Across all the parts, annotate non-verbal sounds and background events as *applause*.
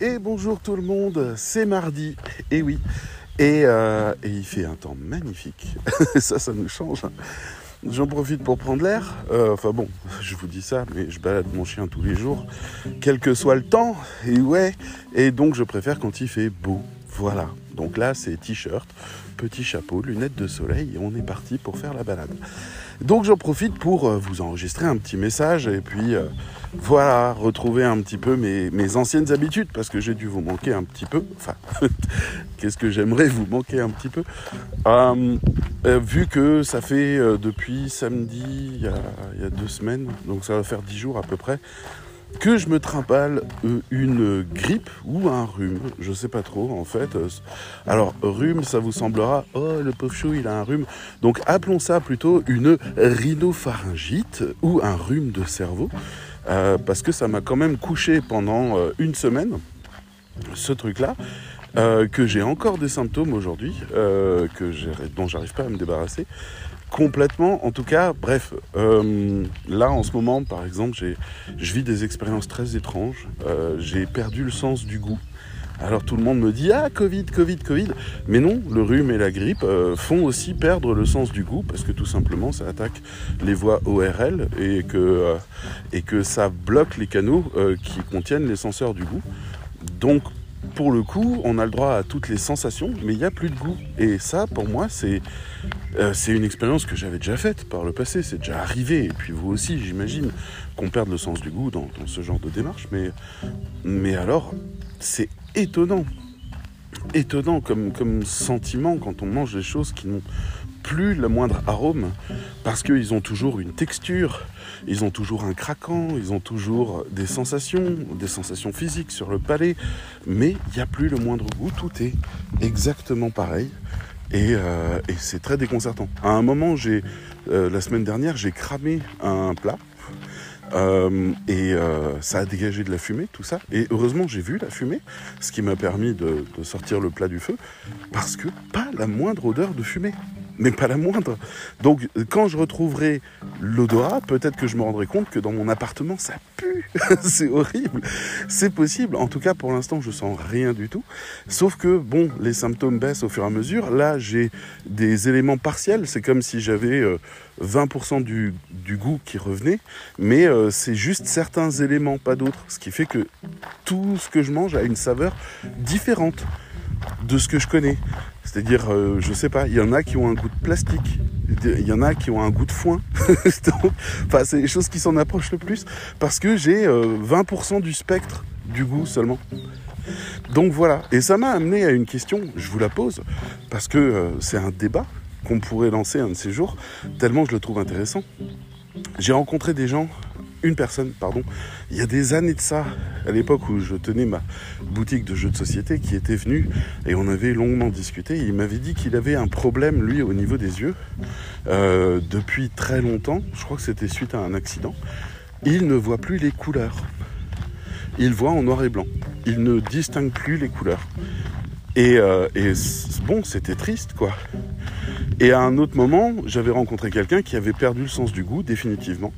Et bonjour tout le monde, c'est mardi, et oui, et, euh, il fait un temps magnifique, *laughs* ça, ça nous change. hein. J'en profite pour prendre l'air, Euh, enfin bon, je vous dis ça, mais je balade mon chien tous les jours, quel que soit le temps, et ouais, et donc je préfère quand il fait beau, voilà. Donc là, c'est t-shirt, petit chapeau, lunettes de soleil, et on est parti pour faire la balade. Donc j'en profite pour euh, vous enregistrer un petit message et puis euh, voilà, retrouver un petit peu mes, anciennes habitudes parce que j'ai dû vous manquer un petit peu. Enfin, *laughs* qu'est-ce que j'aimerais vous manquer un petit peu? Euh, euh, Vu que ça fait depuis samedi, il y a deux semaines, donc ça va faire dix jours à peu près, que je me trimballe euh, une grippe ou un rhume, je sais pas trop en fait. Euh, Alors rhume, ça vous semblera, oh le pauvre chou il a un rhume. Donc appelons ça plutôt une rhinopharyngite ou un rhume de cerveau, euh, parce que ça m'a quand même couché pendant une semaine, ce truc-là. que j'ai encore des symptômes aujourd'hui, euh, que dont j'arrive pas à me débarrasser complètement. En tout cas, bref, euh, là en ce moment, par exemple, je vis des expériences très étranges. Euh, j'ai perdu le sens du goût. Alors tout le monde me dit ah Covid, Covid, Covid, mais non, le rhume et la grippe euh, font aussi perdre le sens du goût parce que tout simplement ça attaque les voies ORL et que et que ça bloque les canaux qui contiennent les senseurs du goût. Donc pour le coup, on a le droit à toutes les sensations, mais il n'y a plus de goût. Et ça, pour moi, c'est euh, c'est une expérience que j'avais déjà faite par le passé. C'est déjà arrivé. Et puis vous aussi, j'imagine, qu'on perde le sens du goût dans, ce genre de démarche. Mais, mais alors, c'est étonnant. Étonnant comme, comme sentiment quand on mange des choses qui n'ont plus le moindre arôme, parce qu'ils ont toujours une texture, ils ont toujours un craquant, ils ont toujours des sensations, des sensations physiques sur le palais, mais il n'y a plus le moindre goût, tout est exactement pareil. Et, euh, c'est très déconcertant. À un moment, j'ai euh, la semaine dernière, j'ai cramé un plat. Euh, et euh, ça a dégagé de la fumée, tout ça. Et heureusement, j'ai vu la fumée, ce qui m'a permis de, sortir le plat du feu, parce que pas la moindre odeur de fumée mais pas la moindre. Donc quand je retrouverai l'odorat, peut-être que je me rendrai compte que dans mon appartement ça pue. *laughs* c'est horrible. C'est possible. En tout cas pour l'instant je sens rien du tout. Sauf que bon, les symptômes baissent au fur et à mesure. Là j'ai des éléments partiels. C'est comme si j'avais euh, 20% du, goût qui revenait. Mais euh, c'est juste certains éléments, pas d'autres. Ce qui fait que tout ce que je mange a une saveur différente de ce que je connais. C'est-à-dire, euh, je sais pas, il y en a qui ont un goût de plastique, il y en a qui ont un goût de foin. *laughs* Enfin, c'est les choses qui s'en approchent le plus parce que j'ai euh, 20% du spectre du goût seulement. Donc voilà, et ça m'a amené à une question, je vous la pose, parce que euh, c'est un débat qu'on pourrait lancer un de ces jours, tellement je le trouve intéressant. J'ai rencontré des gens, une personne, pardon, il y a des années de ça, à l'époque où je tenais ma boutique de jeux de société, qui était venu et on avait longuement discuté. Il m'avait dit qu'il avait un problème, lui, au niveau des yeux, euh, depuis très longtemps. Je crois que c'était suite à un accident. Il ne voit plus les couleurs. Il voit en noir et blanc. Il ne distingue plus les couleurs. Et, euh, bon, c'était triste, quoi. Et à un autre moment, j'avais rencontré quelqu'un qui avait perdu le sens du goût, définitivement,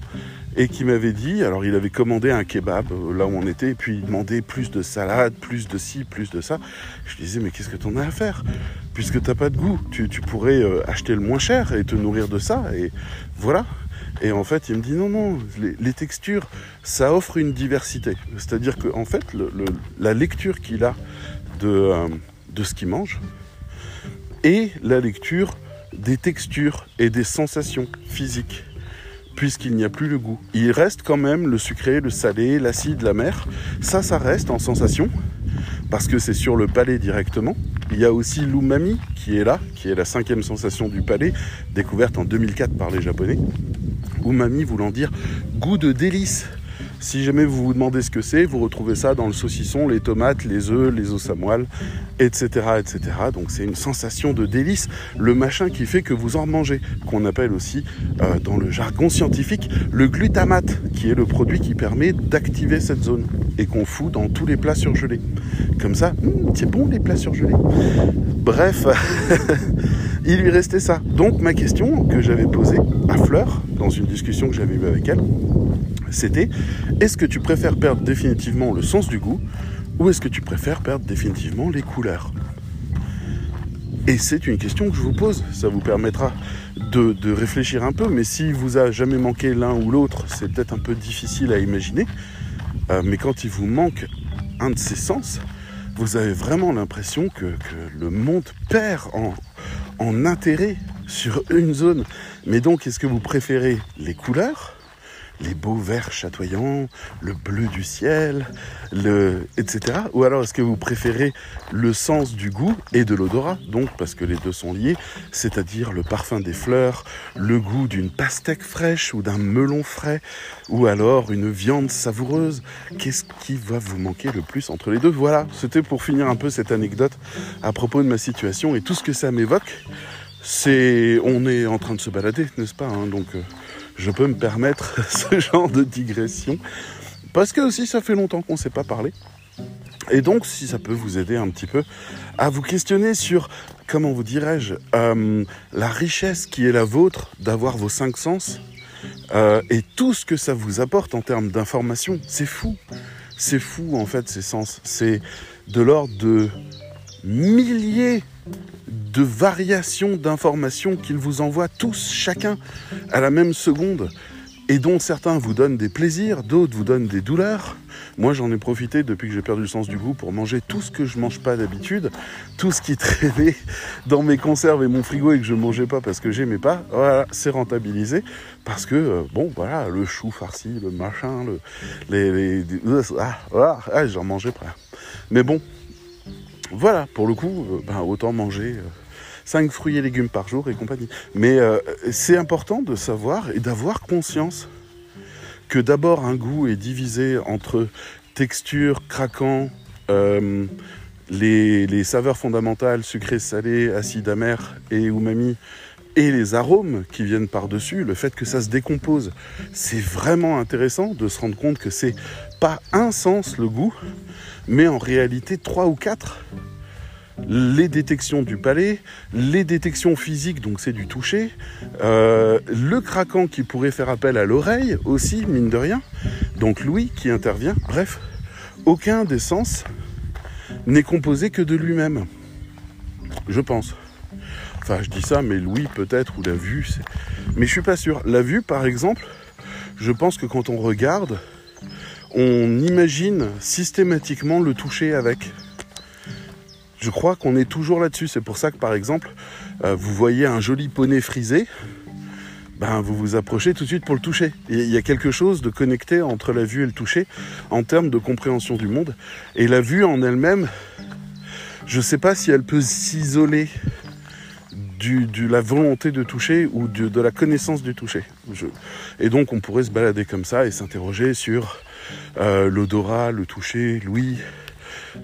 et qui m'avait dit, alors il avait commandé un kebab euh, là où on était, et puis il demandait plus de salade, plus de ci, plus de ça. Je lui disais, mais qu'est-ce que t'en as à faire? Puisque t'as pas de goût, tu, pourrais euh, acheter le moins cher et te nourrir de ça, et voilà. Et en fait, il me dit, non, non, les, textures, ça offre une diversité. C'est-à-dire qu'en en fait, la lecture qu'il a de, euh, de ce qu'il mange, et la lecture des textures et des sensations physiques, puisqu'il n'y a plus le goût. Il reste quand même le sucré, le salé, l'acide, la mer. Ça, ça reste en sensation, parce que c'est sur le palais directement. Il y a aussi l'umami qui est là, qui est la cinquième sensation du palais, découverte en 2004 par les Japonais. Umami voulant dire goût de délice. Si jamais vous vous demandez ce que c'est, vous retrouvez ça dans le saucisson, les tomates, les œufs, les os à moelle, etc., etc. Donc c'est une sensation de délice, le machin qui fait que vous en mangez, qu'on appelle aussi euh, dans le jargon scientifique le glutamate, qui est le produit qui permet d'activer cette zone et qu'on fout dans tous les plats surgelés. Comme ça, hum, c'est bon les plats surgelés. Bref, *laughs* il lui restait ça. Donc ma question que j'avais posée à Fleur dans une discussion que j'avais eue avec elle, c'était est-ce que tu préfères perdre définitivement le sens du goût Ou est-ce que tu préfères perdre définitivement les couleurs? Et c'est une question que je vous pose. Ça vous permettra de, réfléchir un peu. Mais si vous a jamais manqué l'un ou l'autre, c'est peut-être un peu difficile à imaginer. Euh, mais quand il vous manque un de ces sens, vous avez vraiment l'impression que, le monde perd en intérêt sur une zone. Mais donc, est-ce que vous préférez les couleurs les beaux verts chatoyants, le bleu du ciel, etc. Ou alors est-ce que vous préférez le sens du goût et de l'odorat, donc parce que les deux sont liés, c'est-à-dire le parfum des fleurs, le goût d'une pastèque fraîche ou d'un melon frais, ou alors une viande savoureuse. Qu'est-ce qui va vous manquer le plus entre les deux? Voilà, c'était pour finir un peu cette anecdote à propos de ma situation et tout ce que ça m'évoque. C'est, on est en train de se balader, n'est-ce pas hein, euh, je peux me permettre *laughs* ce genre de digression. Parce que aussi, ça fait longtemps qu'on ne s'est pas parlé. Et donc, si ça peut vous aider un petit peu à vous questionner sur, comment vous dirais-je, euh, la richesse qui est la vôtre d'avoir vos cinq sens euh, et tout ce que ça vous apporte en termes d'information, c'est fou. C'est fou, en fait, ces sens. C'est de l'ordre de milliers de variations d'informations qu'ils vous envoient tous, chacun, à la même seconde, et dont certains vous donnent des plaisirs, d'autres vous donnent des douleurs. Moi, j'en ai profité depuis que j'ai perdu le sens du goût pour manger tout ce que je mange pas d'habitude, tout ce qui traînait dans mes conserves et mon frigo et que je mangeais pas parce que j'aimais pas. Voilà, c'est rentabilisé parce que euh, bon, voilà, le chou farci, le machin, le, les, ah, ah, j'en mangeais pas. Mais bon, voilà, pour le coup, euh, ben, autant manger 5 euh, fruits et légumes par jour et compagnie. Mais euh, c'est important de savoir et d'avoir conscience que d'abord un goût est divisé entre texture, craquant, les, les, saveurs fondamentales, sucré, salé, acide, amer et umami, et les arômes qui viennent par-dessus, le fait que ça se décompose. C'est vraiment intéressant de se rendre compte que c'est pas un sens le goût, mais en réalité trois ou quatre. Les détections du palais, les détections physiques, donc c'est du toucher, euh, le craquant qui pourrait faire appel à l'oreille aussi, mine de rien, donc l'ouïe qui intervient, bref, aucun des sens n'est composé que de lui-même, je pense. Enfin, je dis ça, mais l'ouïe peut-être, ou la vue, mais je suis pas sûr. La vue, par exemple, je pense que quand on regarde, on imagine systématiquement le toucher avec. Je crois qu'on est toujours là-dessus. C'est pour ça que par exemple, euh, vous voyez un joli poney frisé, ben, vous vous approchez tout de suite pour le toucher. Il y a quelque chose de connecté entre la vue et le toucher en termes de compréhension du monde. Et la vue en elle-même, je ne sais pas si elle peut s'isoler de la volonté de toucher ou de, la connaissance du toucher. et donc on pourrait se balader comme ça et s'interroger sur euh, l'odorat, le toucher, l'ouïe,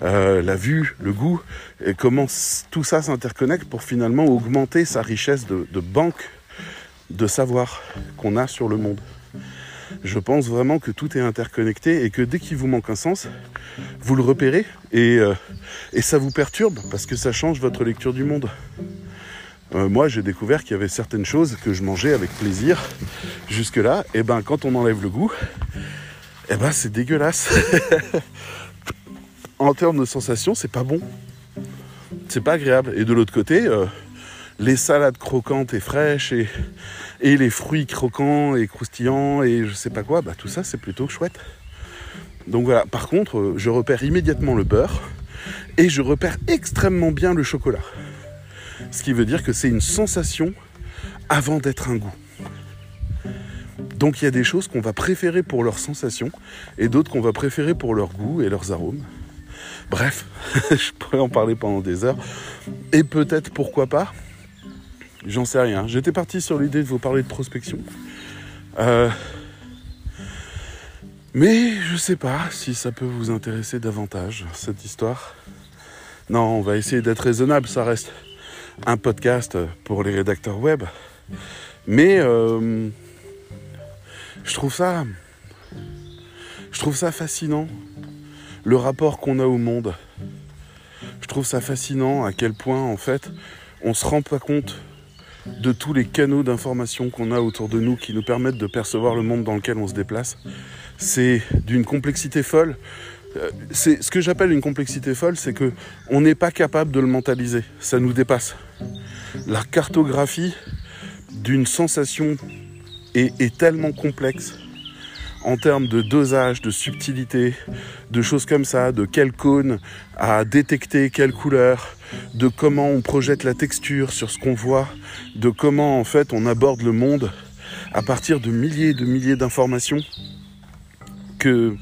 euh, la vue, le goût, et comment tout ça s'interconnecte pour finalement augmenter sa richesse de, banque de savoir qu'on a sur le monde. Je pense vraiment que tout est interconnecté et que dès qu'il vous manque un sens, vous le repérez et, euh, et ça vous perturbe parce que ça change votre lecture du monde. moi, j'ai découvert qu'il y avait certaines choses que je mangeais avec plaisir jusque-là. Et ben, quand on enlève le goût, eh ben c'est dégueulasse. *laughs* en termes de sensation, c'est pas bon. C'est pas agréable. Et de l'autre côté, euh, les salades croquantes et fraîches et, les fruits croquants et croustillants et je sais pas quoi, bah tout ça c'est plutôt chouette. Donc voilà, par contre, euh, je repère immédiatement le beurre et je repère extrêmement bien le chocolat. Ce qui veut dire que c'est une sensation avant d'être un goût. Donc il y a des choses qu'on va préférer pour leurs sensations et d'autres qu'on va préférer pour leur goût et leurs arômes. Bref, *laughs* je pourrais en parler pendant des heures. Et peut-être pourquoi pas, j'en sais rien. J'étais parti sur l'idée de vous parler de prospection. Euh, mais je sais pas si ça peut vous intéresser davantage, cette histoire. Non, on va essayer d'être raisonnable, ça reste un podcast pour les rédacteurs web. Mais euh, je trouve ça. Je trouve ça fascinant. Le rapport qu'on a au monde. Je trouve ça fascinant à quel point, en fait, on se rend pas compte de tous les canaux d'information qu'on a autour de nous qui nous permettent de percevoir le monde dans lequel on se déplace. C'est d'une complexité folle. euh, ce que j'appelle une complexité folle, c'est que on n'est pas capable de le mentaliser. Ça nous dépasse. La cartographie d'une sensation est tellement complexe en termes de dosage, de subtilité, de choses comme ça, de quel cône à détecter quelle couleur, de comment on projette la texture sur ce qu'on voit, de comment en fait on aborde le monde à partir de milliers et de milliers d'informations que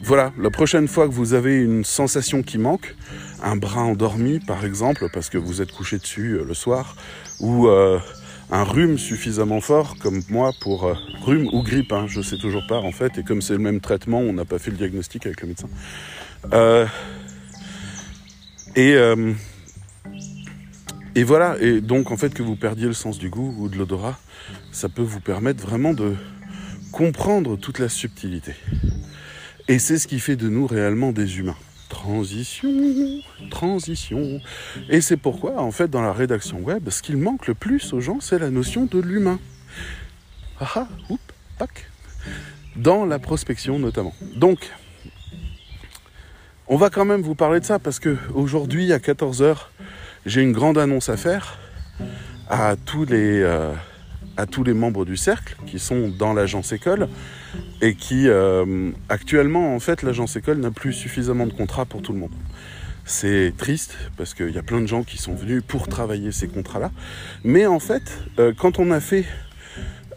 voilà, la prochaine fois que vous avez une sensation qui manque, un bras endormi par exemple, parce que vous êtes couché dessus euh, le soir, ou euh, un rhume suffisamment fort comme moi pour euh, rhume ou grippe, hein, je sais toujours pas en fait, et comme c'est le même traitement, on n'a pas fait le diagnostic avec le médecin. et et voilà, et donc en fait que vous perdiez le sens du goût ou de l'odorat, ça peut vous permettre vraiment de comprendre toute la subtilité. Et c'est ce qui fait de nous réellement des humains. Transition, transition. Et c'est pourquoi, en fait, dans la rédaction web, ce qu'il manque le plus aux gens, c'est la notion de l'humain. Ah ah, oup, pac. Dans la prospection notamment. Donc, on va quand même vous parler de ça parce que aujourd'hui à 14h, j'ai une grande annonce à faire à tous les, euh, à tous les membres du cercle qui sont dans l'agence école et qui euh, actuellement en fait l'agence école n'a plus suffisamment de contrats pour tout le monde. C'est triste parce qu'il y a plein de gens qui sont venus pour travailler ces contrats-là. Mais en fait, euh, quand on a fait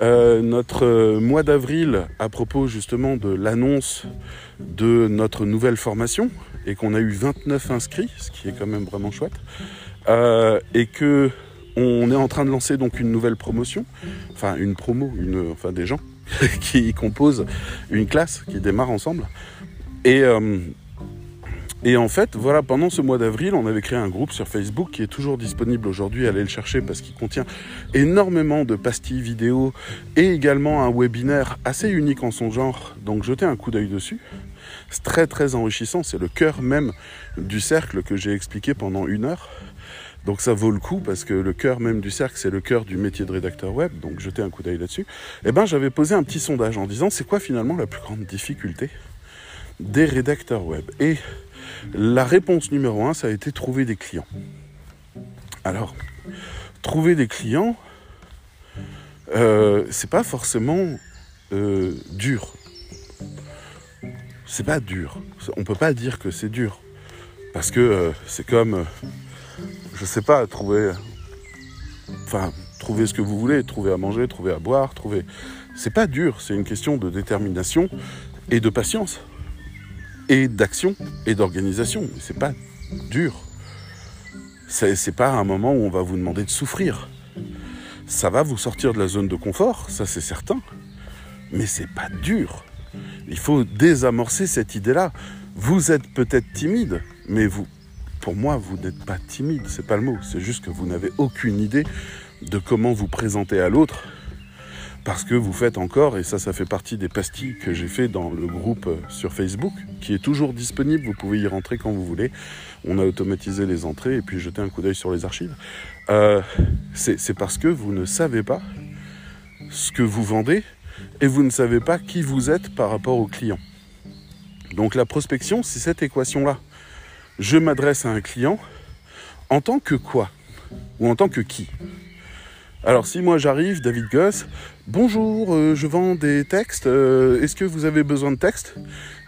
euh, notre mois d'avril à propos justement de l'annonce de notre nouvelle formation et qu'on a eu 29 inscrits, ce qui est quand même vraiment chouette, et que on est en train de lancer donc une nouvelle promotion, enfin une promo, une, enfin des gens *laughs* qui composent une classe qui démarre ensemble. Et, euh, et en fait, voilà, pendant ce mois d'avril, on avait créé un groupe sur Facebook qui est toujours disponible aujourd'hui. Allez le chercher parce qu'il contient énormément de pastilles vidéo et également un webinaire assez unique en son genre. Donc jetez un coup d'œil dessus. C'est très très enrichissant. C'est le cœur même du cercle que j'ai expliqué pendant une heure. Donc ça vaut le coup parce que le cœur même du cercle, c'est le cœur du métier de rédacteur web. Donc jetez un coup d'œil là-dessus. Eh ben, j'avais posé un petit sondage en disant c'est quoi finalement la plus grande difficulté des rédacteurs web? Et la réponse numéro un, ça a été trouver des clients. Alors, trouver des clients, euh, c'est pas forcément euh, dur. C'est pas dur. On peut pas dire que c'est dur. Parce que euh, c'est comme je sais pas, trouver. Enfin, trouver ce que vous voulez, trouver à manger, trouver à boire, trouver. C'est pas dur, c'est une question de détermination et de patience. Et d'action et d'organisation. C'est pas dur. C'est pas un moment où on va vous demander de souffrir. Ça va vous sortir de la zone de confort, ça c'est certain. Mais c'est pas dur. Il faut désamorcer cette idée-là. Vous êtes peut-être timide, mais vous, pour moi, vous n'êtes pas timide, c'est pas le mot. C'est juste que vous n'avez aucune idée de comment vous présenter à l'autre. Parce que vous faites encore, et ça, ça fait partie des pastilles que j'ai fait dans le groupe euh, sur Facebook, qui est toujours disponible. Vous pouvez y rentrer quand vous voulez. On a automatisé les entrées et puis jeter un coup d'œil sur les archives. Euh, c'est parce que vous ne savez pas ce que vous vendez et vous ne savez pas qui vous êtes par rapport au client. Donc la prospection, c'est cette équation-là je m'adresse à un client en tant que quoi Ou en tant que qui? Alors si moi j'arrive, David Goss, bonjour, euh, je vends des textes, euh, est-ce que vous avez besoin de textes?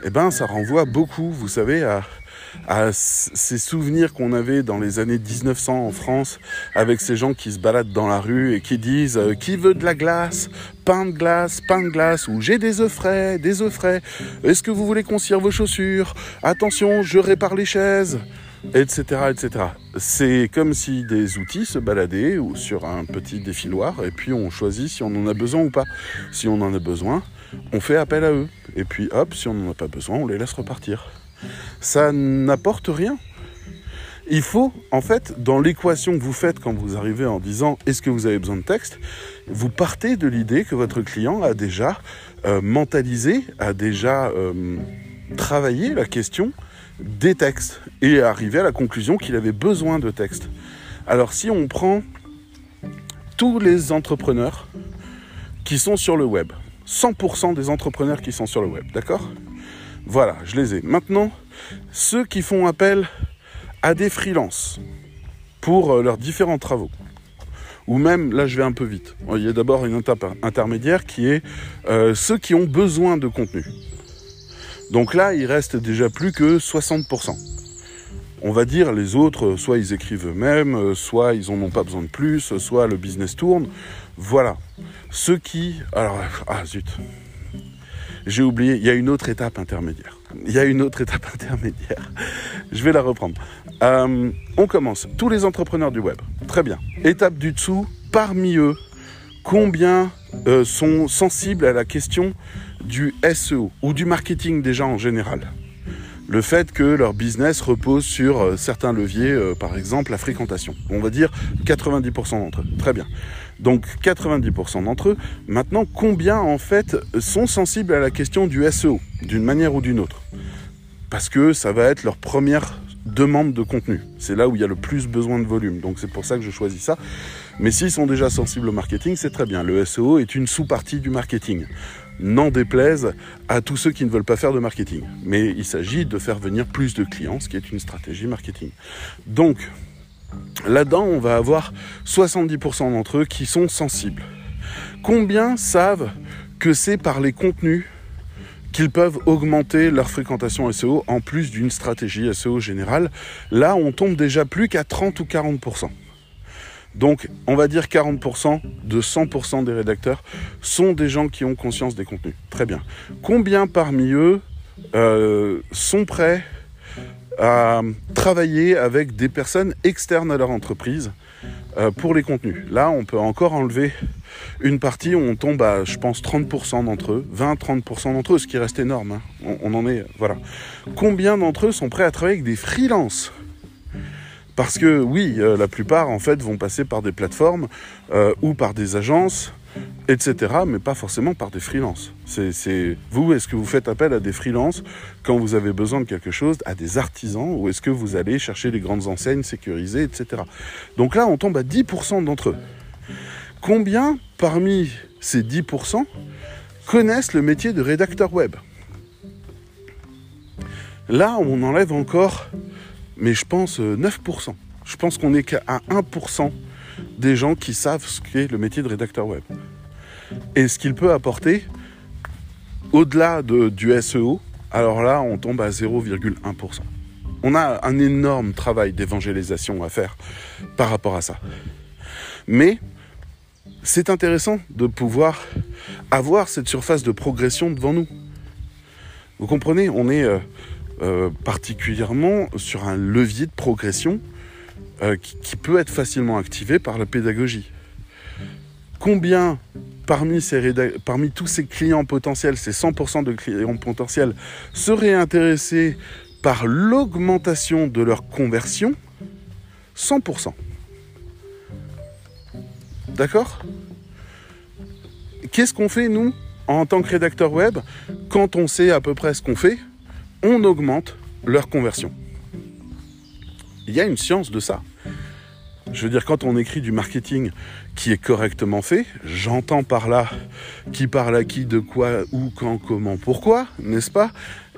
Eh bien ça renvoie beaucoup, vous savez, à, à ces souvenirs qu'on avait dans les années 1900 en France, avec ces gens qui se baladent dans la rue et qui disent euh, qui veut de la glace, pain de glace, pain de glace, ou j'ai des œufs frais, des œufs frais. Est-ce que vous voulez qu'on cire vos chaussures? Attention, je répare les chaises etc. etc. C'est comme si des outils se baladaient ou sur un petit défiloir et puis on choisit si on en a besoin ou pas. Si on en a besoin, on fait appel à eux. Et puis hop, si on n'en a pas besoin, on les laisse repartir ça n'apporte rien. Il faut, en fait, dans l'équation que vous faites quand vous arrivez en disant est-ce que vous avez besoin de texte, vous partez de l'idée que votre client a déjà euh, mentalisé, a déjà euh, travaillé la question des textes et est arrivé à la conclusion qu'il avait besoin de textes. Alors si on prend tous les entrepreneurs qui sont sur le web, 100% des entrepreneurs qui sont sur le web, d'accord? Voilà, je les ai. Maintenant, ceux qui font appel à des freelances pour euh, leurs différents travaux, ou même, là je vais un peu vite, il y a d'abord une étape intermédiaire qui est euh, ceux qui ont besoin de contenu. Donc là, il reste déjà plus que 60%. On va dire les autres, soit ils écrivent eux-mêmes, soit ils n'en ont pas besoin de plus, soit le business tourne. Voilà. Ceux qui... Alors, ah zut. J'ai oublié, il y a une autre étape intermédiaire. Il y a une autre étape *laughs* intermédiaire. Je vais la reprendre. Euh, on commence. Tous les entrepreneurs du web. Très bien. Étape du dessous. Parmi eux, combien euh, sont sensibles à la question du SEO ou du marketing déjà en général? Le fait que leur business repose sur euh, certains leviers, par exemple la fréquentation. On va dire 90% d'entre eux. Très bien. Donc 90% d'entre eux. Maintenant, combien en fait sont sensibles à la question du SEO, d'une manière ou d'une autre? Parce que ça va être leur première demande de contenu. C'est là où il y a le plus besoin de volume. Donc c'est pour ça que je choisis ça. Mais s'ils sont déjà sensibles au marketing, c'est très bien. Le SEO est une sous-partie du marketing n'en déplaise à tous ceux qui ne veulent pas faire de marketing. Mais il s'agit de faire venir plus de clients, ce qui est une stratégie marketing. Donc, là-dedans, on va avoir 70% d'entre eux qui sont sensibles. Combien savent que c'est par les contenus qu'ils peuvent augmenter leur fréquentation SEO en plus d'une stratégie SEO générale? Là, on tombe déjà plus qu'à 30 ou 40%. Donc, on va dire 40% de 100% des rédacteurs sont des gens qui ont conscience des contenus. Très bien. Combien parmi eux euh, sont prêts à travailler avec des personnes externes à leur entreprise euh, pour les contenus. Là, on peut encore enlever une partie on tombe à, je pense, 30% d'entre eux, 20-30% d'entre eux, ce qui reste énorme. Hein. On, on, en est, voilà. Combien d'entre eux sont prêts à travailler avec des freelances? Parce que oui, euh, la plupart en fait vont passer par des plateformes euh, ou par des agences, etc., mais pas forcément par des freelances. C'est vous, est-ce que vous faites appel à des freelances quand vous avez besoin de quelque chose, à des artisans, ou est-ce que vous allez chercher les grandes enseignes sécurisées, etc. Donc là, on tombe à 10% d'entre eux. Combien parmi ces 10% connaissent le métier de rédacteur web? Là, on enlève encore mais je pense 9%. Euh, je pense qu'on n'est qu'à 1% des gens qui savent ce qu'est le métier de rédacteur web. Et ce qu'il peut apporter, au-delà de, du SEO, alors là, on tombe à 0,1%. On a un énorme travail d'évangélisation à faire par rapport à ça. Mais c'est intéressant de pouvoir avoir cette surface de progression devant nous. Vous comprenez, on est euh, euh, particulièrement sur un levier de progression euh, qui, peut être facilement activé par la pédagogie. Combien parmi, parmi tous ces clients potentiels, ces 100% de clients potentiels, seraient intéressés par l'augmentation de leur conversion? 100%. D'accord? Qu'est-ce qu'on fait, nous, en tant que rédacteur web, quand on sait à peu près ce qu'on fait on augmente leur conversion. Il y a une science de ça. Je veux dire, quand on écrit du marketing qui est correctement fait, j'entends par là qui parle à qui, de quoi, où, quand, comment, pourquoi, n'est-ce pas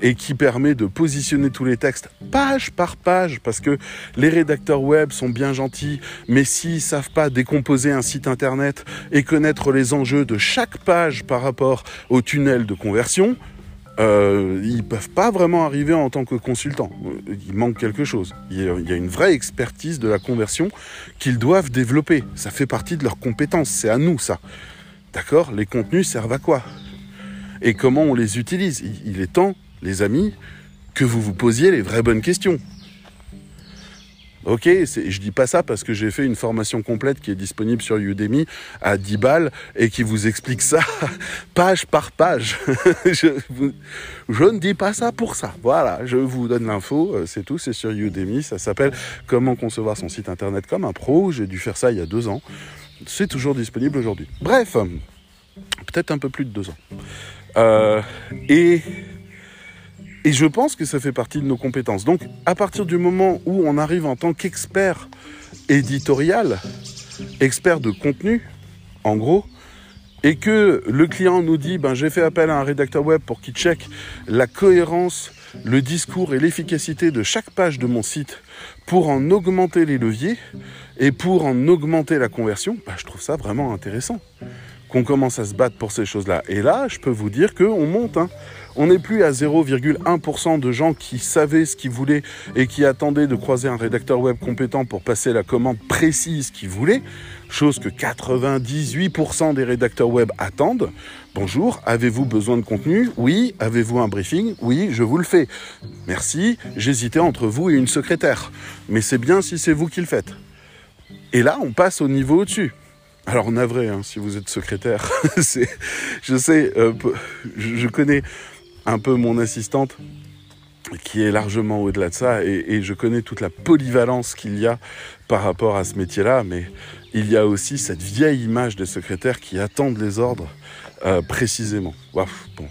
Et qui permet de positionner tous les textes page par page, parce que les rédacteurs web sont bien gentils, mais s'ils savent pas décomposer un site internet et connaître les enjeux de chaque page par rapport au tunnel de conversion, euh, ils peuvent pas vraiment arriver en tant que consultants. Il manque quelque chose. Il y a une vraie expertise de la conversion qu'ils doivent développer. Ça fait partie de leurs compétences. C'est à nous ça. D'accord? Les contenus servent à quoi? Et comment on les utilise? Il est temps, les amis, que vous vous posiez les vraies bonnes questions. Ok, je dis pas ça parce que j'ai fait une formation complète qui est disponible sur Udemy à 10 balles et qui vous explique ça *laughs* page par page. *laughs* je, ne dis pas ça pour ça. Voilà, je vous donne l'info, euh, c'est tout, c'est sur Udemy. Ça s'appelle Comment concevoir son site internet comme un pro. J'ai dû faire ça il y a deux ans. C'est toujours disponible aujourd'hui. Bref, peut-être un peu plus de deux ans. Euh, et et je pense que ça fait partie de nos compétences. Donc, à partir du moment où on arrive en tant qu'expert éditorial, expert de contenu, en gros, et que le client nous dit ben, j'ai fait appel à un rédacteur web pour qu'il check la cohérence, le discours et l'efficacité de chaque page de mon site pour en augmenter les leviers et pour en augmenter la conversion, ben, je trouve ça vraiment intéressant qu'on commence à se battre pour ces choses-là. Et là, je peux vous dire qu'on monte. Hein. On n'est plus à 0,1% de gens qui savaient ce qu'ils voulaient et qui attendaient de croiser un rédacteur web compétent pour passer la commande précise qu'ils voulaient, chose que 98% des rédacteurs web attendent. Bonjour, avez-vous besoin de contenu? Oui. Avez-vous un briefing? Oui, je vous le fais. Merci, j'hésitais entre vous et une secrétaire. Mais c'est bien si c'est vous qui le faites. Et là, on passe au niveau au-dessus. Alors navré, hein, si vous êtes secrétaire, *laughs* je sais, euh, je connais un peu mon assistante qui est largement au-delà de ça et, je connais toute la polyvalence qu'il y a par rapport à ce métier-là, mais il y a aussi cette vieille image des secrétaires qui attendent les ordres euh, précisément. bon,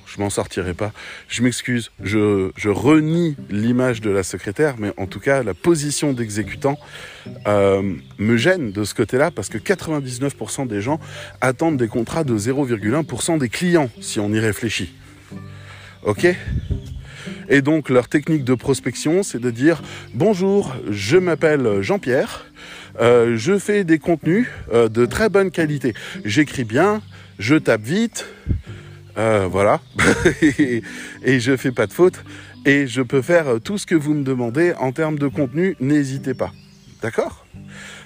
je m'en sortirai pas. Je m'excuse, je, renie l'image de la secrétaire, mais en tout cas, la position d'exécutant euh, me gêne de ce côté-là parce que 99% des gens attendent des contrats de 0,1% des clients, si on y réfléchit. Ok Et donc leur technique de prospection, c'est de dire bonjour, je m'appelle Jean-Pierre, euh, je fais des contenus euh, de très bonne qualité. J'écris bien, je tape vite, euh, voilà, et, *laughs* et je fais pas de faute. Et je peux faire tout ce que vous me demandez en termes de contenu, n'hésitez pas. D'accord?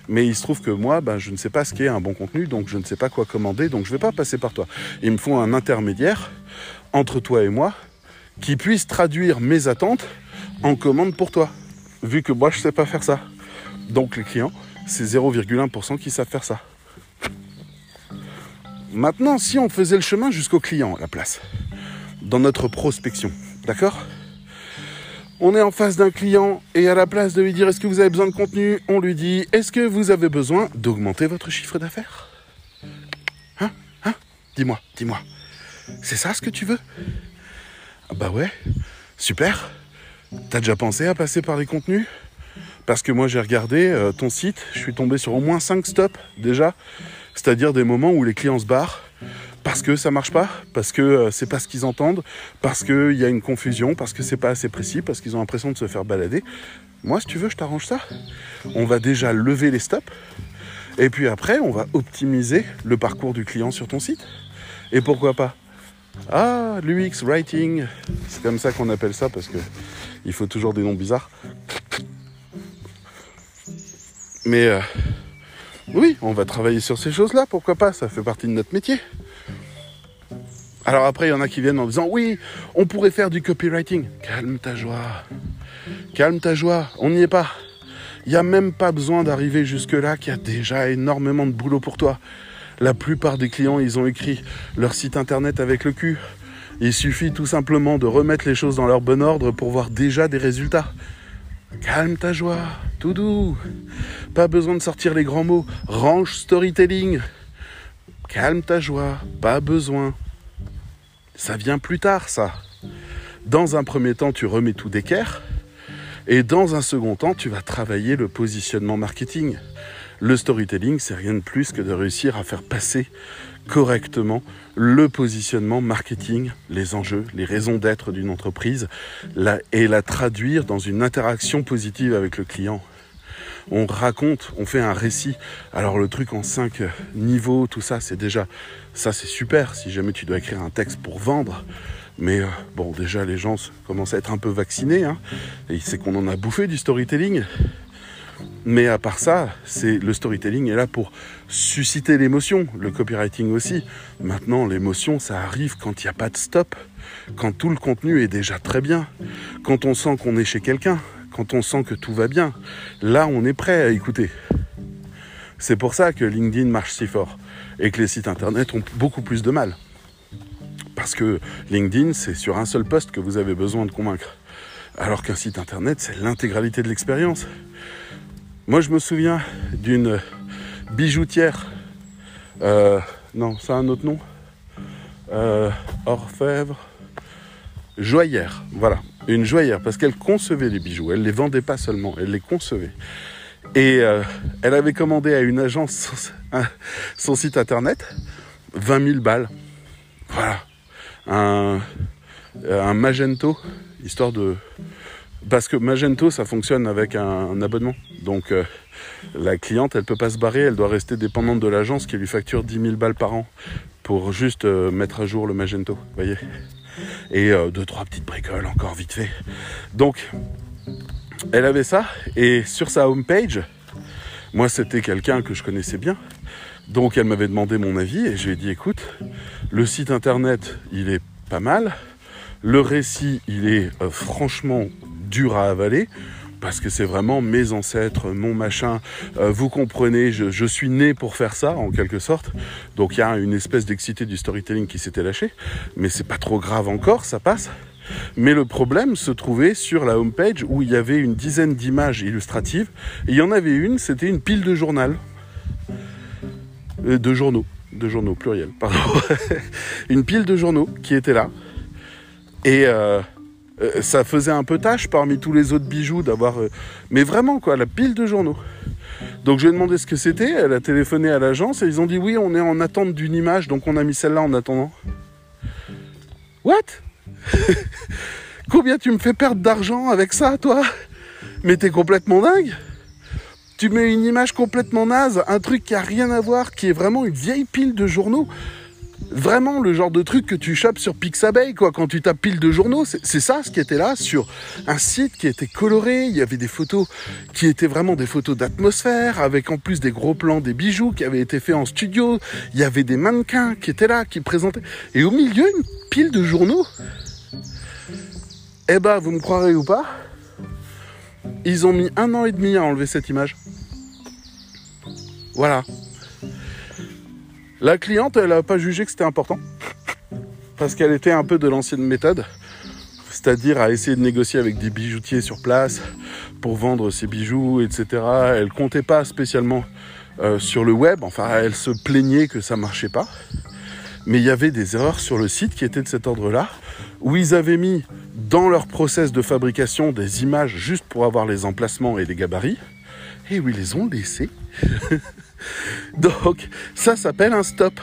Mais il se trouve que moi, ben, je ne sais pas ce qu'est un bon contenu, donc je ne sais pas quoi commander, donc je ne vais pas passer par toi. Il me faut un intermédiaire entre toi et moi qui puisse traduire mes attentes en commande pour toi, vu que moi je ne sais pas faire ça. Donc les clients, c'est 0,1% qui savent faire ça. Maintenant, si on faisait le chemin jusqu'au client à la place, dans notre prospection, d'accord? On est en face d'un client et à la place de lui dire est-ce que vous avez besoin de contenu, on lui dit est-ce que vous avez besoin d'augmenter votre chiffre d'affaires? Hein? Hein? Dis-moi, dis-moi. C'est ça ce que tu veux? Bah ouais, super. T'as déjà pensé à passer par les contenus? Parce que moi j'ai regardé euh, ton site, je suis tombé sur au moins 5 stops déjà, c'est-à-dire des moments où les clients se barrent parce que ça marche pas, parce que euh, c'est pas ce qu'ils entendent, parce qu'il y a une confusion, parce que c'est pas assez précis, parce qu'ils ont l'impression de se faire balader. Moi, si tu veux, je t'arrange ça. On va déjà lever les stops, et puis après, on va optimiser le parcours du client sur ton site. Et pourquoi pas? Ah, l'UX Writing, c'est comme ça qu'on appelle ça parce que il faut toujours des noms bizarres. Mais euh, oui, on va travailler sur ces choses-là, pourquoi pas, ça fait partie de notre métier. Alors après, il y en a qui viennent en disant oui, on pourrait faire du copywriting. Calme ta joie. Calme ta joie, on n'y est pas. Il n'y a même pas besoin d'arriver jusque-là, qu'il y a déjà énormément de boulot pour toi. La plupart des clients, ils ont écrit leur site internet avec le cul. Il suffit tout simplement de remettre les choses dans leur bon ordre pour voir déjà des résultats. Calme ta joie, tout doux. Pas besoin de sortir les grands mots. Range storytelling. Calme ta joie, pas besoin. Ça vient plus tard, ça. Dans un premier temps, tu remets tout d'équerre. Et dans un second temps, tu vas travailler le positionnement marketing. Le storytelling, c'est rien de plus que de réussir à faire passer correctement le positionnement marketing, les enjeux, les raisons d'être d'une entreprise et la traduire dans une interaction positive avec le client. On raconte, on fait un récit. Alors le truc en cinq niveaux, tout ça, c'est déjà, ça c'est super si jamais tu dois écrire un texte pour vendre. Mais euh, bon, déjà les gens commencent à être un peu vaccinés. Hein, et c'est qu'on en a bouffé du storytelling. Mais à part ça, c'est le storytelling est là pour susciter l'émotion, le copywriting aussi. Maintenant, l'émotion, ça arrive quand il n'y a pas de stop, quand tout le contenu est déjà très bien, quand on sent qu'on est chez quelqu'un, quand on sent que tout va bien. Là, on est prêt à écouter. C'est pour ça que LinkedIn marche si fort et que les sites internet ont beaucoup plus de mal. Parce que LinkedIn, c'est sur un seul poste que vous avez besoin de convaincre. Alors qu'un site internet, c'est l'intégralité de l'expérience. Moi, je me souviens d'une bijoutière. Euh, non, c'est un autre nom. Euh, orfèvre. Joyeuse, Voilà, une joyeuse parce qu'elle concevait les bijoux. Elle les vendait pas seulement, elle les concevait. Et euh, elle avait commandé à une agence son, site internet. 20 000 balles. Voilà. Un Magento, histoire de... Parce que Magento, ça fonctionne avec un, abonnement. Donc euh, la cliente, elle peut pas se barrer, elle doit rester dépendante de l'agence qui lui facture 10 000 balles par an pour juste euh, mettre à jour le Magento, voyez. Et euh, deux, trois petites bricoles encore vite fait. Donc, elle avait ça, et sur sa homepage, moi c'était quelqu'un que je connaissais bien, donc elle m'avait demandé mon avis, et je lui ai dit écoute, le site internet, il est pas mal, le récit, il est franchement dur à avaler, parce que c'est vraiment mes ancêtres, mon machin. Euh, vous comprenez, je, suis né pour faire ça, en quelque sorte. Donc il y a une espèce d'excité du storytelling qui s'était lâché. Mais c'est pas trop grave encore, ça passe. Mais le problème se trouvait sur la homepage où il y avait une dizaine d'images illustratives. Et il y en avait une, c'était une pile de journal. Euh, de journaux. De journaux, pluriel, pardon. *laughs* une pile de journaux qui était là. Et euh, euh, ça faisait un peu tâche parmi tous les autres bijoux d'avoir. Euh, mais vraiment, quoi, la pile de journaux. Donc je lui ai demandé ce que c'était, elle a téléphoné à l'agence et ils ont dit oui, on est en attente d'une image, donc on a mis celle-là en attendant. What? *laughs* Combien tu me fais perdre d'argent avec ça, toi? Mais t'es complètement dingue Tu mets une image complètement naze, un truc qui a rien à voir, qui est vraiment une vieille pile de journaux vraiment le genre de truc que tu chopes sur Pixabay, quoi, quand tu tapes pile de journaux. C'est ça ce qui était là sur un site qui était coloré. Il y avait des photos qui étaient vraiment des photos d'atmosphère, avec en plus des gros plans des bijoux qui avaient été faits en studio. Il y avait des mannequins qui étaient là, qui présentaient. Et au milieu, une pile de journaux. Eh ben, vous me croirez ou pas, ils ont mis un an et demi à enlever cette image. Voilà. La cliente, elle n'a pas jugé que c'était important. Parce qu'elle était un peu de l'ancienne méthode. C'est-à-dire à essayer de négocier avec des bijoutiers sur place pour vendre ses bijoux, etc. Elle comptait pas spécialement euh, sur le web. Enfin, elle se plaignait que ça marchait pas. Mais il y avait des erreurs sur le site qui étaient de cet ordre-là, où ils avaient mis dans leur process de fabrication des images juste pour avoir les emplacements et les gabarits, et où ils les ont laissés *laughs* Donc, ça s'appelle un stop.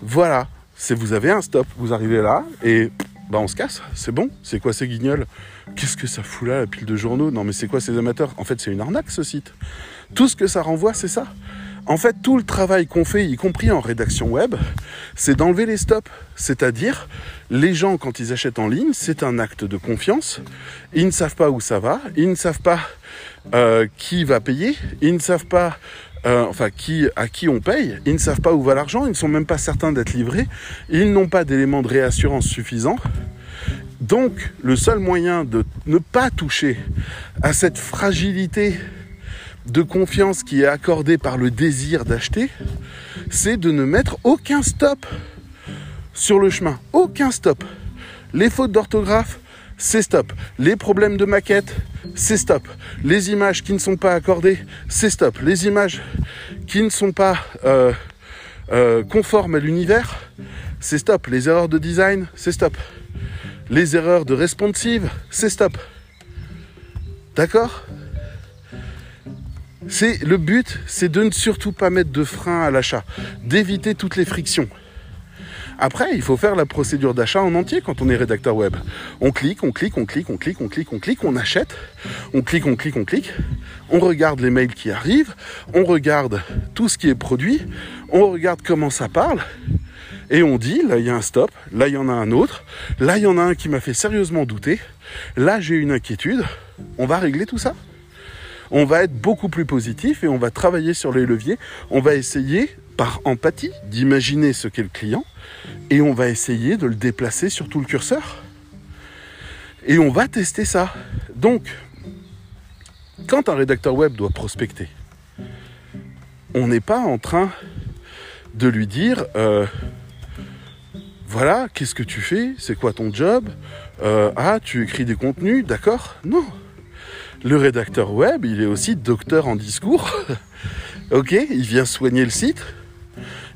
Voilà. C'est vous avez un stop. Vous arrivez là et bah on se casse. C'est bon. C'est quoi ces guignols? Qu'est-ce que ça fout là, la pile de journaux? Non, mais c'est quoi ces amateurs? En fait, c'est une arnaque ce site. Tout ce que ça renvoie, c'est ça. En fait, tout le travail qu'on fait, y compris en rédaction web, c'est d'enlever les stops. C'est-à-dire, les gens, quand ils achètent en ligne, c'est un acte de confiance. Ils ne savent pas où ça va. Ils ne savent pas euh, qui va payer? Ils ne savent pas euh, enfin qui, à qui on paye, ils ne savent pas où va l'argent, ils ne sont même pas certains d'être livrés, ils n'ont pas d'éléments de réassurance suffisants. Donc le seul moyen de ne pas toucher à cette fragilité de confiance qui est accordée par le désir d'acheter, c'est de ne mettre aucun stop sur le chemin, aucun stop. Les fautes d'orthographe, c'est stop. Les problèmes de maquette, c'est stop. Les images qui ne sont pas accordées, c'est stop. Les images qui ne sont pas euh, euh, conformes à l'univers, c'est stop. Les erreurs de design, c'est stop. Les erreurs de responsive, c'est stop. D'accord? C'est le but, c'est de ne surtout pas mettre de frein à l'achat, d'éviter toutes les frictions. Après, il faut faire la procédure d'achat en entier quand on est rédacteur web. On clique, on clique, on clique, on clique, on clique, on clique, on achète, on clique, on clique, on clique, on regarde les mails qui arrivent, on regarde tout ce qui est produit, on regarde comment ça parle, et on dit, là il y a un stop, là il y en a un autre, là il y en a un qui m'a fait sérieusement douter, là j'ai une inquiétude, on va régler tout ça. On va être beaucoup plus positif et on va travailler sur les leviers. On va essayer, par empathie, d'imaginer ce qu'est le client et on va essayer de le déplacer sur tout le curseur. Et on va tester ça. Donc, quand un rédacteur web doit prospecter, on n'est pas en train de lui dire euh, voilà, qu'est-ce que tu fais? C'est quoi ton job? Euh, Ah, tu écris des contenus, d'accord? Non. Le rédacteur web, il est aussi docteur en discours. *laughs* ok, il vient soigner le site,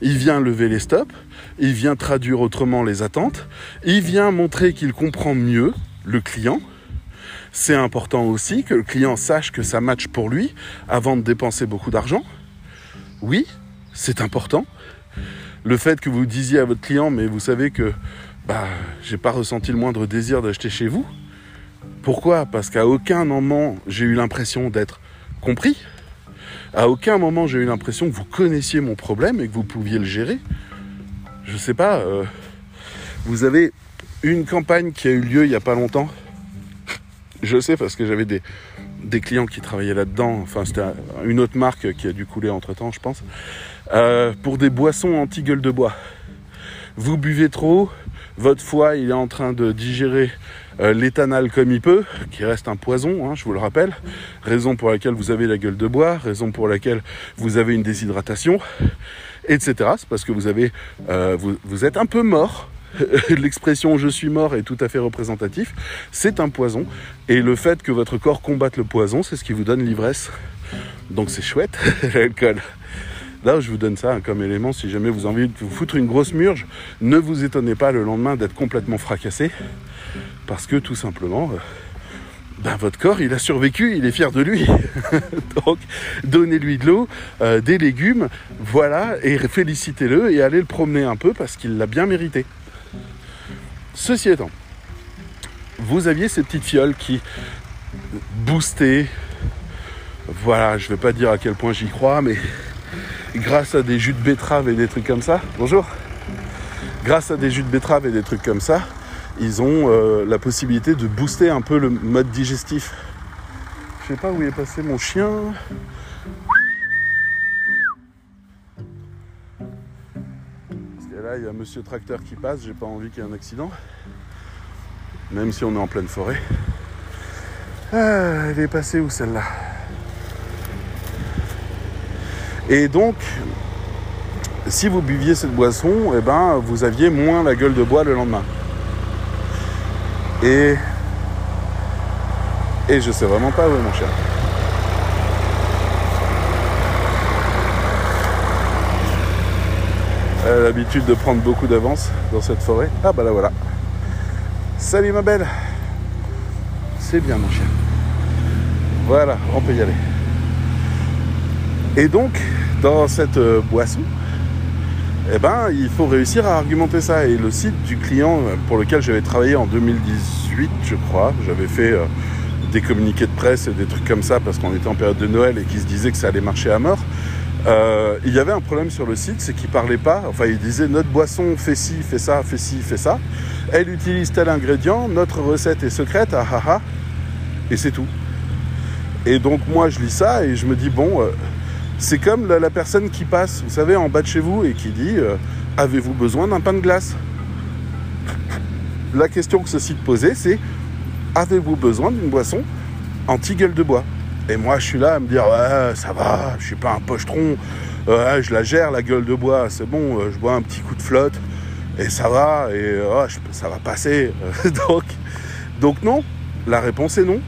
il vient lever les stops, il vient traduire autrement les attentes, il vient montrer qu'il comprend mieux le client. C'est important aussi que le client sache que ça match pour lui avant de dépenser beaucoup d'argent. Oui, c'est important. le fait que vous disiez à votre client, mais vous savez que bah, j'ai pas ressenti le moindre désir d'acheter chez vous. Pourquoi? Parce qu'à aucun moment j'ai eu l'impression d'être compris. À aucun moment j'ai eu l'impression que vous connaissiez mon problème et que vous pouviez le gérer. Je sais pas. euh, vous avez une campagne qui a eu lieu il y a pas longtemps. Je sais parce que j'avais des, des clients qui travaillaient là-dedans. Enfin, c'était une autre marque qui a dû couler entre temps, je pense. Euh, pour des boissons anti-gueule de bois. Vous buvez trop, votre foie il est en train de digérer euh, l'éthanol comme il peut, qui reste un poison, hein, je vous le rappelle. Raison pour laquelle vous avez la gueule de bois, raison pour laquelle vous avez une déshydratation, etc. C'est parce que vous avez, euh, vous, vous êtes un peu mort. *laughs* L'expression je suis mort est tout à fait représentatif. C'est un poison. Et le fait que votre corps combatte le poison, c'est ce qui vous donne l'ivresse. Donc c'est chouette, *laughs* l'alcool. Je vous donne ça comme élément. Si jamais vous avez envie de vous foutre une grosse murge, ne vous étonnez pas le lendemain d'être complètement fracassé. Parce que tout simplement, euh, ben, votre corps, il a survécu, il est fier de lui. *laughs* Donc, donnez-lui de l'eau, euh, des légumes, voilà, et félicitez-le et allez le promener un peu parce qu'il l'a bien mérité. Ceci étant, vous aviez ces petites fioles qui boostaient. Voilà, je vais pas dire à quel point j'y crois, mais grâce à des jus de betterave et des trucs comme ça, bonjour, grâce à des jus de betterave et des trucs comme ça, ils ont euh, la possibilité de booster un peu le mode digestif. Je sais pas où est passé mon chien. Parce que là, il y a monsieur tracteur qui passe, j'ai pas envie qu'il y ait un accident. Même si on est en pleine forêt. Ah, elle est passée où celle-là? Et donc, si vous buviez cette boisson, eh ben, vous aviez moins la gueule de bois le lendemain. Et, et je sais vraiment pas où mon chien. Elle l'habitude de prendre beaucoup d'avance dans cette forêt. Ah bah là voilà. Salut ma belle. C'est bien mon chien. Voilà, on peut y aller. Et donc, dans cette euh, boisson, eh ben, il faut réussir à argumenter ça. Et le site du client euh, pour lequel j'avais travaillé en 2018, je crois, j'avais fait euh, des communiqués de presse et des trucs comme ça parce qu'on était en période de Noël et qu'il se disait que ça allait marcher à mort. Il y avait un problème sur le site, c'est qu'il parlait pas. Enfin, il disait notre boisson fait ci, fait ça, fait ci, fait ça. Elle utilise tel ingrédient. Notre recette est secrète. Ah ah ah. Et c'est tout. Et donc moi, je lis ça et je me dis bon. C'est comme la, personne qui passe, vous savez, en bas de chez vous et qui dit euh, Avez-vous besoin d'un pain de glace? La question que ce site posait, c'est Avez-vous besoin d'une boisson anti-gueule de bois? Et moi, je suis là à me dire ça va, je suis pas un pochetron, ouais, je la gère, la gueule de bois, c'est bon, euh, je bois un petit coup de flotte et ça va, et euh, je- ça va passer. *laughs* donc, non, la réponse est non.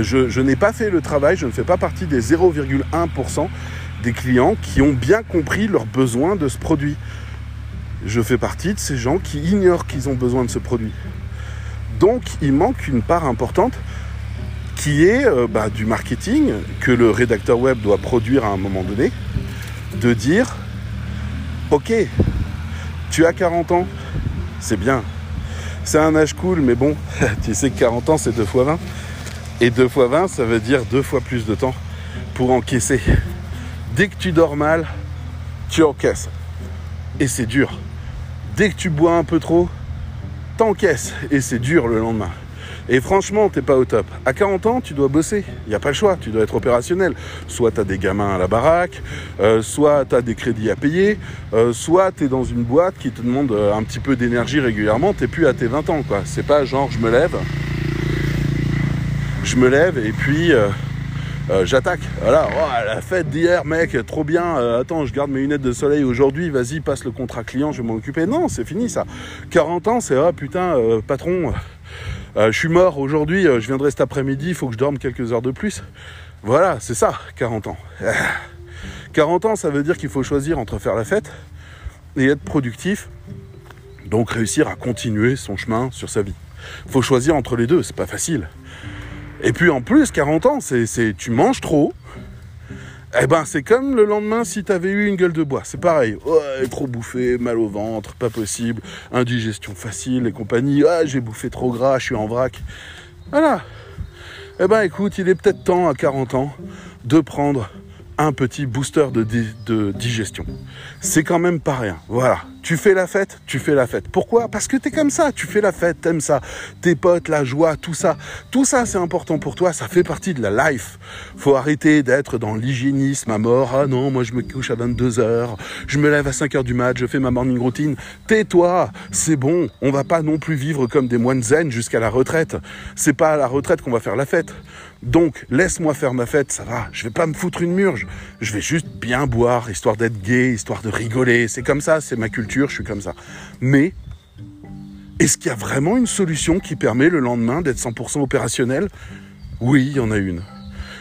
Je, n'ai pas fait le travail, je ne fais pas partie des 0,1% des clients qui ont bien compris leurs besoins de ce produit. Je fais partie de ces gens qui ignorent qu'ils ont besoin de ce produit. Donc il manque une part importante qui est euh, bah, du marketing que le rédacteur web doit produire à un moment donné, de dire, ok, tu as 40 ans, c'est bien, c'est un âge cool, mais bon, *laughs* tu sais que 40 ans c'est 2 fois 20. Et 2 fois 20, ça veut dire deux fois plus de temps pour encaisser. Dès que tu dors mal, tu encaisses. Et c'est dur. Dès que tu bois un peu trop, t'encaisses. Et c'est dur le lendemain. Et franchement, t'es pas au top. À 40 ans, tu dois bosser. Il n'y a pas le choix. Tu dois être opérationnel. Soit tu as des gamins à la baraque, euh, soit tu as des crédits à payer, euh, soit tu es dans une boîte qui te demande euh, un petit peu d'énergie régulièrement. T'es plus à tes 20 ans. quoi. C'est pas genre je me lève, je me lève et puis euh, euh, j'attaque. Voilà, Oh, la fête d'hier, mec, trop bien. Euh, attends, je garde mes lunettes de soleil aujourd'hui. Vas-y, passe le contrat client, je vais m'en occuper. Non, c'est fini ça. 40 ans, c'est ah putain, euh, patron, je suis mort aujourd'hui. je viendrai cet après-midi. Il faut que je dorme quelques heures de plus. Voilà, c'est ça, 40 ans. Ah. 40 ans, ça veut dire qu'il faut choisir entre faire la fête et être productif. Donc réussir à continuer son chemin sur sa vie. Faut choisir entre les deux, c'est pas facile. Et puis en plus, 40 ans, c'est, tu manges trop, Eh ben, c'est comme le lendemain si t'avais eu une gueule de bois. C'est pareil. Trop bouffé, mal au ventre, pas possible, indigestion facile et compagnie. Ah, j'ai bouffé trop gras, je suis en vrac. Voilà. Eh ben, écoute, il est peut-être temps à 40 ans de prendre un petit booster de, digestion. C'est quand même pas rien. Voilà. Tu fais la fête, tu fais la fête. Pourquoi? Parce que t'es comme ça, tu fais la fête, t'aimes ça. Tes potes, la joie, tout ça. Tout ça, c'est important pour toi, ça fait partie de la life. Faut arrêter d'être dans l'hygiénisme à mort. Ah non, moi je me couche à 22h, je me lève à 5h du mat, je fais ma morning routine. Tais-toi, c'est bon. On va pas non plus vivre comme des moines zen jusqu'à la retraite. C'est pas à la retraite qu'on va faire la fête. Donc, laisse-moi faire ma fête, ça va. Je vais pas me foutre une murge. Je vais juste bien boire, histoire d'être gay, histoire de rigoler. C'est comme ça, c'est ma culture, je suis comme ça. Mais, est-ce qu'il y a vraiment une solution qui permet le lendemain d'être 100% opérationnel? Oui, il y en a une.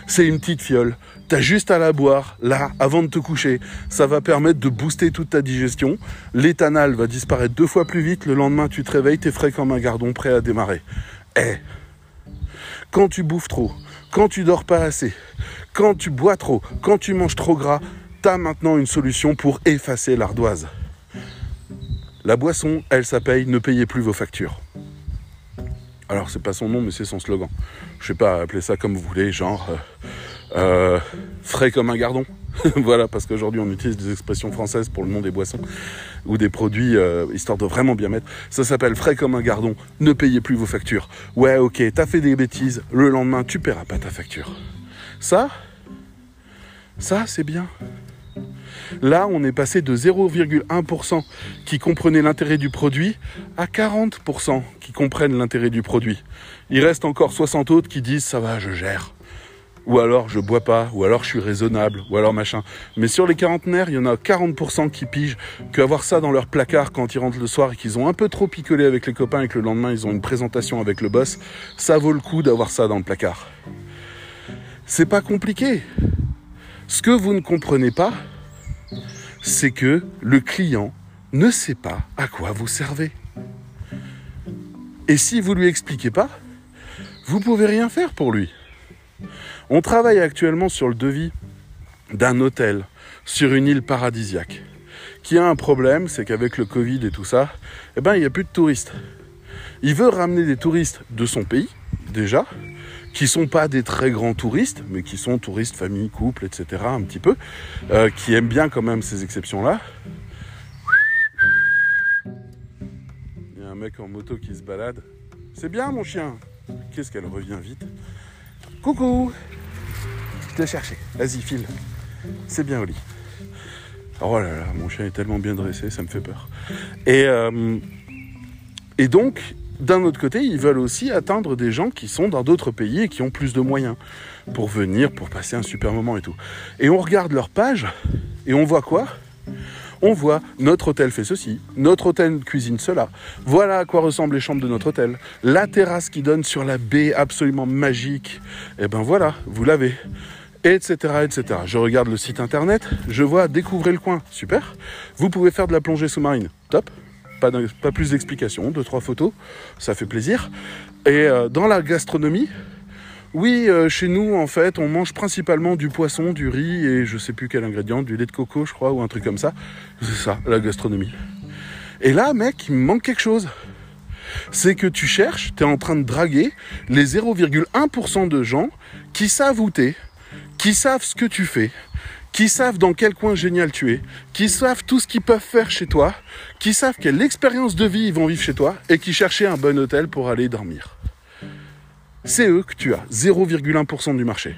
C'est une petite fiole. T'as juste à la boire, là, avant de te coucher. Ça va permettre de booster toute ta digestion. L'éthanol va disparaître deux fois plus vite. Le lendemain, tu te réveilles, t'es frais comme un gardon, prêt à démarrer. Eh, quand tu bouffes trop, quand tu dors pas assez, quand tu bois trop, quand tu manges trop gras, tu as maintenant une solution pour effacer l'ardoise. La boisson, elle s'appelle Ne payez plus vos factures. Alors c'est pas son nom, mais c'est son slogan. Je sais pas, appeler ça comme vous voulez, genre euh, euh, frais comme un gardon. *laughs* voilà, parce qu'aujourd'hui on utilise des expressions françaises pour le nom des boissons ou des produits, euh, histoire de vraiment bien mettre. Ça s'appelle frais comme un gardon, ne payez plus vos factures. Ouais, ok, t'as fait des bêtises, le lendemain tu paieras pas ta facture. Ça, ça c'est bien. Là, on est passé de 0,1% qui comprenaient l'intérêt du produit à 40% qui comprennent l'intérêt du produit. Il reste encore 60 autres qui disent ça va, je gère ou alors je bois pas, ou alors je suis raisonnable, ou alors machin. Mais sur les quarantenaires, il y en a 40% qui pigent qu'avoir ça dans leur placard quand ils rentrent le soir et qu'ils ont un peu trop picolé avec les copains et que le lendemain ils ont une présentation avec le boss, ça vaut le coup d'avoir ça dans le placard. C'est pas compliqué. Ce que vous ne comprenez pas, c'est que le client ne sait pas à quoi vous servez. Et si vous lui expliquez pas, vous pouvez rien faire pour lui. On travaille actuellement sur le devis d'un hôtel sur une île paradisiaque qui a un problème, c'est qu'avec le Covid et tout ça, eh ben, il n'y a plus de touristes. Il veut ramener des touristes de son pays, déjà, qui sont pas des très grands touristes, mais qui sont touristes, famille, couple, etc., un petit peu, euh, qui aiment bien quand même ces exceptions-là. Il y a un mec en moto qui se balade. C'est bien, mon chien. Qu'est-ce qu'elle revient vite. Coucou te chercher. Vas-y, file. C'est bien au lit. Oh là là, mon chien est tellement bien dressé, ça me fait peur. Et, euh, et donc, d'un autre côté, ils veulent aussi atteindre des gens qui sont dans d'autres pays et qui ont plus de moyens pour venir, pour passer un super moment et tout. Et on regarde leur page et on voit quoi? On voit notre hôtel fait ceci, notre hôtel cuisine cela. Voilà à quoi ressemblent les chambres de notre hôtel. La terrasse qui donne sur la baie absolument magique. Et eh ben voilà, vous l'avez etc., etc. Je regarde le site internet, je vois découvrir le coin, super. Vous pouvez faire de la plongée sous-marine, top. Pas, plus d'explications, deux trois photos, ça fait plaisir. Et euh, dans la gastronomie, oui, euh, chez nous en fait, on mange principalement du poisson, du riz et je sais plus quel ingrédient, du lait de coco, je crois, ou un truc comme ça. C'est ça, la gastronomie. Et là, mec, il me manque quelque chose. C'est que tu cherches, tu es en train de draguer les 0,1% de gens qui savent où t'es, qui savent ce que tu fais, qui savent dans quel coin génial tu es, qui savent tout ce qu'ils peuvent faire chez toi, qui savent quelle expérience de vie ils vont vivre chez toi et qui cherchaient un bon hôtel pour aller dormir. C'est eux que tu as, 0,1% du marché.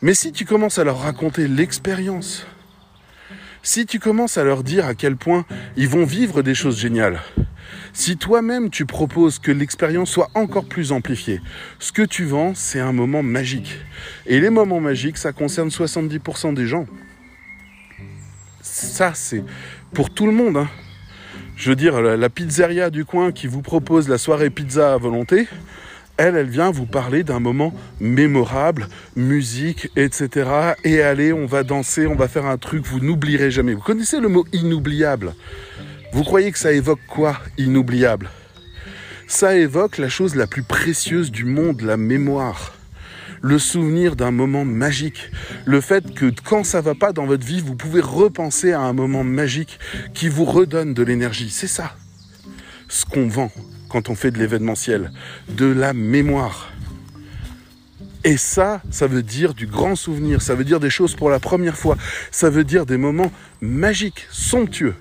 Mais si tu commences à leur raconter l'expérience, si tu commences à leur dire à quel point ils vont vivre des choses géniales, si toi-même tu proposes que l'expérience soit encore plus amplifiée, ce que tu vends, c'est un moment magique. Et les moments magiques, ça concerne 70% des gens. Ça, c'est pour tout le monde. Hein. Je veux dire, la pizzeria du coin qui vous propose la soirée pizza à volonté, elle, elle vient vous parler d'un moment mémorable, musique, etc. Et allez, on va danser, on va faire un truc, vous n'oublierez jamais. Vous connaissez le mot inoubliable? Vous croyez que ça évoque quoi, inoubliable? Ça évoque la chose la plus précieuse du monde, la mémoire. le souvenir d'un moment magique. Le fait que quand ça va pas dans votre vie, vous pouvez repenser à un moment magique qui vous redonne de l'énergie. C'est ça ce qu'on vend quand on fait de l'événementiel, de la mémoire. Et ça, ça veut dire du grand souvenir, ça veut dire des choses pour la première fois, ça veut dire des moments magiques, somptueux.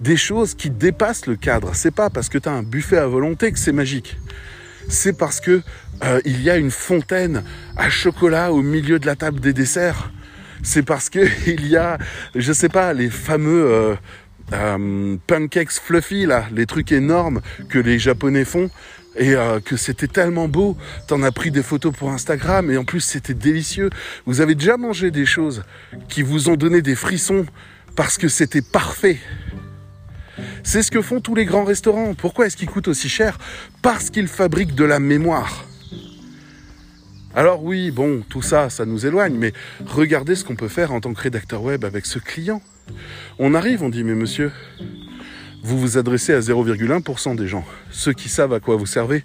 Des choses qui dépassent le cadre. C'est pas parce que tu as un buffet à volonté que c'est magique. C'est parce que euh, il y a une fontaine à chocolat au milieu de la table des desserts. C'est parce que *laughs* il y a, je sais pas, les fameux euh, euh, pancakes fluffy là, les trucs énormes que les Japonais font et euh, que c'était tellement beau. T'en as pris des photos pour Instagram et en plus c'était délicieux. Vous avez déjà mangé des choses qui vous ont donné des frissons parce que c'était parfait. C'est ce que font tous les grands restaurants. Pourquoi est-ce qu'ils coûtent aussi cher? Parce qu'ils fabriquent de la mémoire. Alors oui, bon, tout ça, ça nous éloigne, mais regardez ce qu'on peut faire en tant que rédacteur web avec ce client. On arrive, on dit, mais monsieur, vous vous adressez à 0,1% des gens, ceux qui savent à quoi vous servez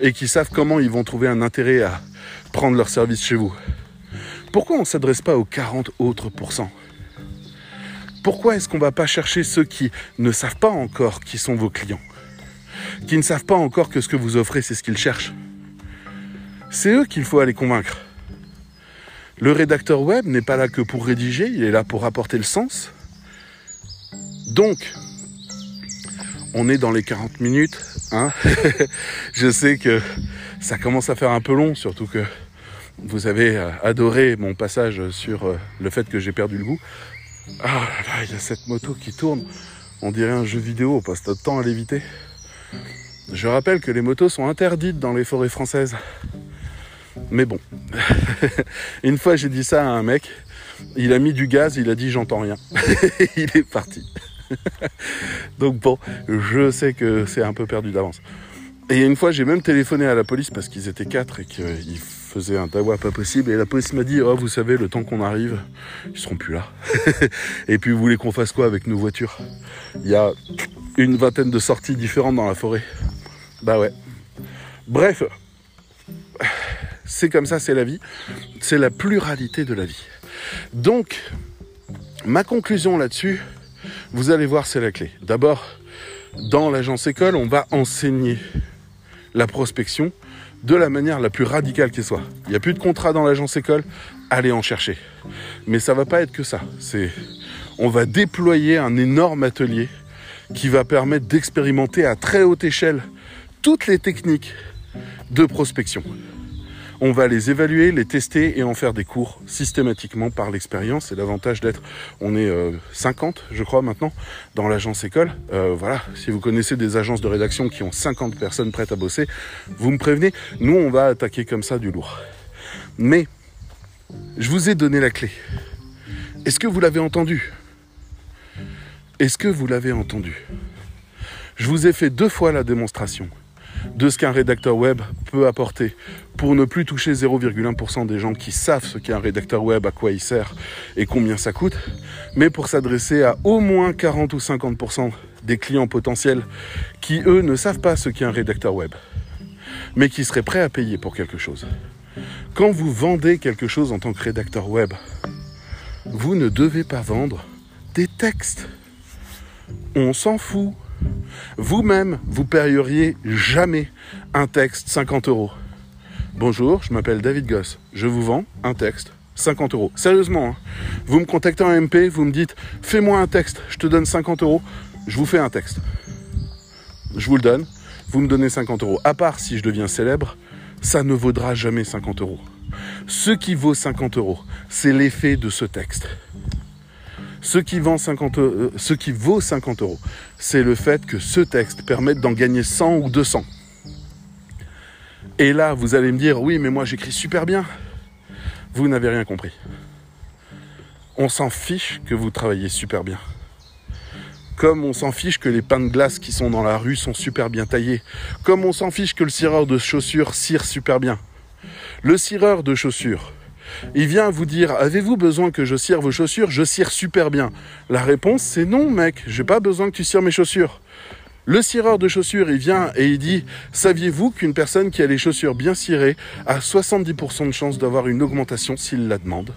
et qui savent comment ils vont trouver un intérêt à prendre leur service chez vous. Pourquoi on ne s'adresse pas aux 40 autres pourcents Pourquoi est-ce qu'on ne va pas chercher ceux qui ne savent pas encore qui sont vos clients Qui ne savent pas encore que ce que vous offrez, c'est ce qu'ils cherchent? C'est eux qu'il faut aller convaincre. Le rédacteur web n'est pas là que pour rédiger, il est là pour apporter le sens. Donc, on est dans les 40 minutes. Hein *laughs* je sais que ça commence à faire un peu long, surtout que vous avez euh, adoré mon passage sur euh, le fait que j'ai perdu le goût. Ah là, il y a cette moto qui tourne. On dirait un jeu vidéo, on passe notre temps à l'éviter. Je rappelle que les motos sont interdites dans les forêts françaises. Mais bon, *laughs* une fois j'ai dit ça à un mec, il a mis du gaz, il a dit j'entends rien. *laughs* il est parti. *laughs* Donc bon, je sais que c'est un peu perdu d'avance. Et une fois, j'ai même téléphoné à la police parce qu'ils étaient quatre et qu'ils faisaient un tawa pas possible. Et la police m'a dit, oh, vous savez, le temps qu'on arrive, ils seront plus là. et puis, vous voulez qu'on fasse quoi avec nos voitures? Il y a une vingtaine de sorties différentes dans la forêt. Bah ouais. Bref, c'est comme ça, c'est la vie. C'est la pluralité de la vie. Donc, ma conclusion là-dessus, vous allez voir, c'est la clé. D'abord, dans l'agence école, on va enseigner la prospection de la manière la plus radicale qui soit. Il n'y a plus de contrat dans l'agence école, allez en chercher. Mais ça va pas être que ça. On va déployer un énorme atelier qui va permettre d'expérimenter à très haute échelle toutes les techniques de prospection. On va les évaluer, les tester et en faire des cours systématiquement par l'expérience. C'est l'avantage d'être, on est 50 euh, je crois maintenant, dans l'agence école. Euh, voilà, si vous connaissez des agences de rédaction qui ont 50 personnes prêtes à bosser, vous me prévenez. Nous, on va attaquer comme ça du lourd. Mais, je vous ai donné la clé. Est-ce que vous l'avez entendu? Est-ce que vous l'avez entendu? Je vous ai fait deux fois la démonstration de ce qu'un rédacteur web peut apporter pour ne plus toucher 0,1% des gens qui savent ce qu'est un rédacteur web, à quoi il sert et combien ça coûte, mais pour s'adresser à au moins 40 ou 50% des clients potentiels qui, eux, ne savent pas ce qu'est un rédacteur web, mais qui seraient prêts à payer pour quelque chose. Quand vous vendez quelque chose en tant que rédacteur web, vous ne devez pas vendre des textes. On s'en fout. Vous-même, vous paieriez jamais un texte 50 euros. Bonjour, je m'appelle David Goss. Je vous vends un texte 50 euros. Sérieusement, hein. vous me contactez en MP, vous me dites fais-moi un texte, je te donne 50 euros, je vous fais un texte. Je vous le donne, vous me donnez 50 euros. À part si je deviens célèbre, ça ne vaudra jamais 50 euros. Ce qui vaut 50 euros, c'est l'effet de ce texte. Ce qui, vend 50, euh, ce qui vaut 50 euros, c'est le fait que ce texte permette d'en gagner 100 ou 200. Et là, vous allez me dire, oui, mais moi j'écris super bien. Vous n'avez rien compris. On s'en fiche que vous travaillez super bien. Comme on s'en fiche que les pains de glace qui sont dans la rue sont super bien taillés. Comme on s'en fiche que le cireur de chaussures cire super bien. Le cireur de chaussures, il vient vous dire Avez-vous besoin que je cire vos chaussures? Je cire super bien. La réponse c'est non, mec, j'ai pas besoin que tu cires mes chaussures. Le cireur de chaussures, il vient et il dit Saviez-vous qu'une personne qui a les chaussures bien cirées a 70% de chance d'avoir une augmentation s'il la demande?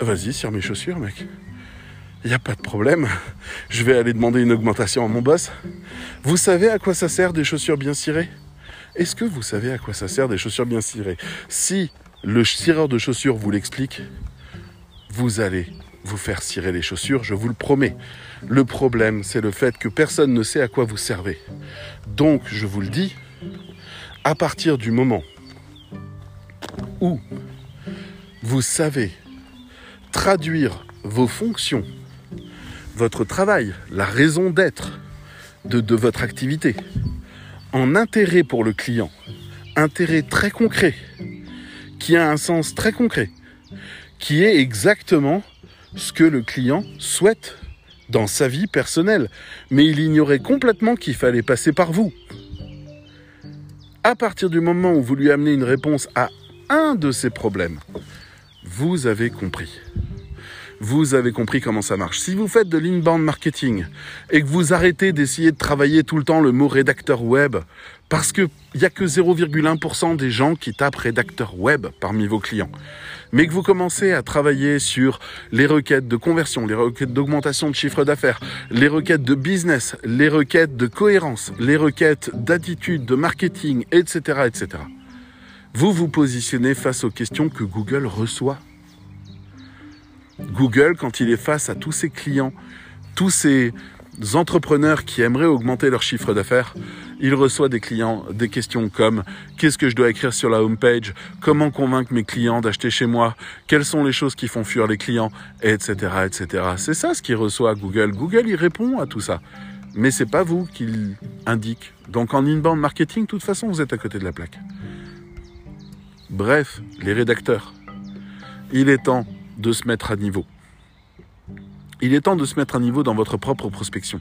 Vas-y, cire mes chaussures, mec. Il n'y a pas de problème. Je vais aller demander une augmentation à mon boss. Vous savez à quoi ça sert des chaussures bien cirées? Est-ce que vous savez à quoi ça sert des chaussures bien cirées? Si le cireur de chaussures vous l'explique, vous allez vous faire cirer les chaussures, je vous le promets. Le problème, c'est le fait que personne ne sait à quoi vous servez. Donc, je vous le dis, à partir du moment où vous savez traduire vos fonctions, votre travail, la raison d'être de, de, votre activité, en intérêt pour le client, intérêt très concret, qui a un sens très concret, qui est exactement ce que le client souhaite dans sa vie personnelle. Mais il ignorait complètement qu'il fallait passer par vous. À partir du moment où vous lui amenez une réponse à un de ses problèmes, vous avez compris vous avez compris comment ça marche. Si vous faites de l'inbound marketing et que vous arrêtez d'essayer de travailler tout le temps le mot rédacteur web, parce qu'il n'y a que 0,1% des gens qui tapent rédacteur web parmi vos clients, mais que vous commencez à travailler sur les requêtes de conversion, les requêtes d'augmentation de chiffre d'affaires, les requêtes de business, les requêtes de cohérence, les requêtes d'attitude, de marketing, etc., etc., vous vous positionnez face aux questions que Google reçoit Google, quand il est face à tous ses clients, tous ces entrepreneurs qui aimeraient augmenter leur chiffre d'affaires, il reçoit des clients, des questions comme qu'est-ce que je dois écrire sur la homepage, comment convaincre mes clients d'acheter chez moi, quelles sont les choses qui font fuir les clients, etc., etc. C'est ça ce qu'il reçoit Google. Google, il répond à tout ça. Mais c'est pas vous qu'il indique. Donc en inbound marketing, de toute façon, vous êtes à côté de la plaque. Bref, les rédacteurs, il est temps de se mettre à niveau. Il est temps de se mettre à niveau dans votre propre prospection.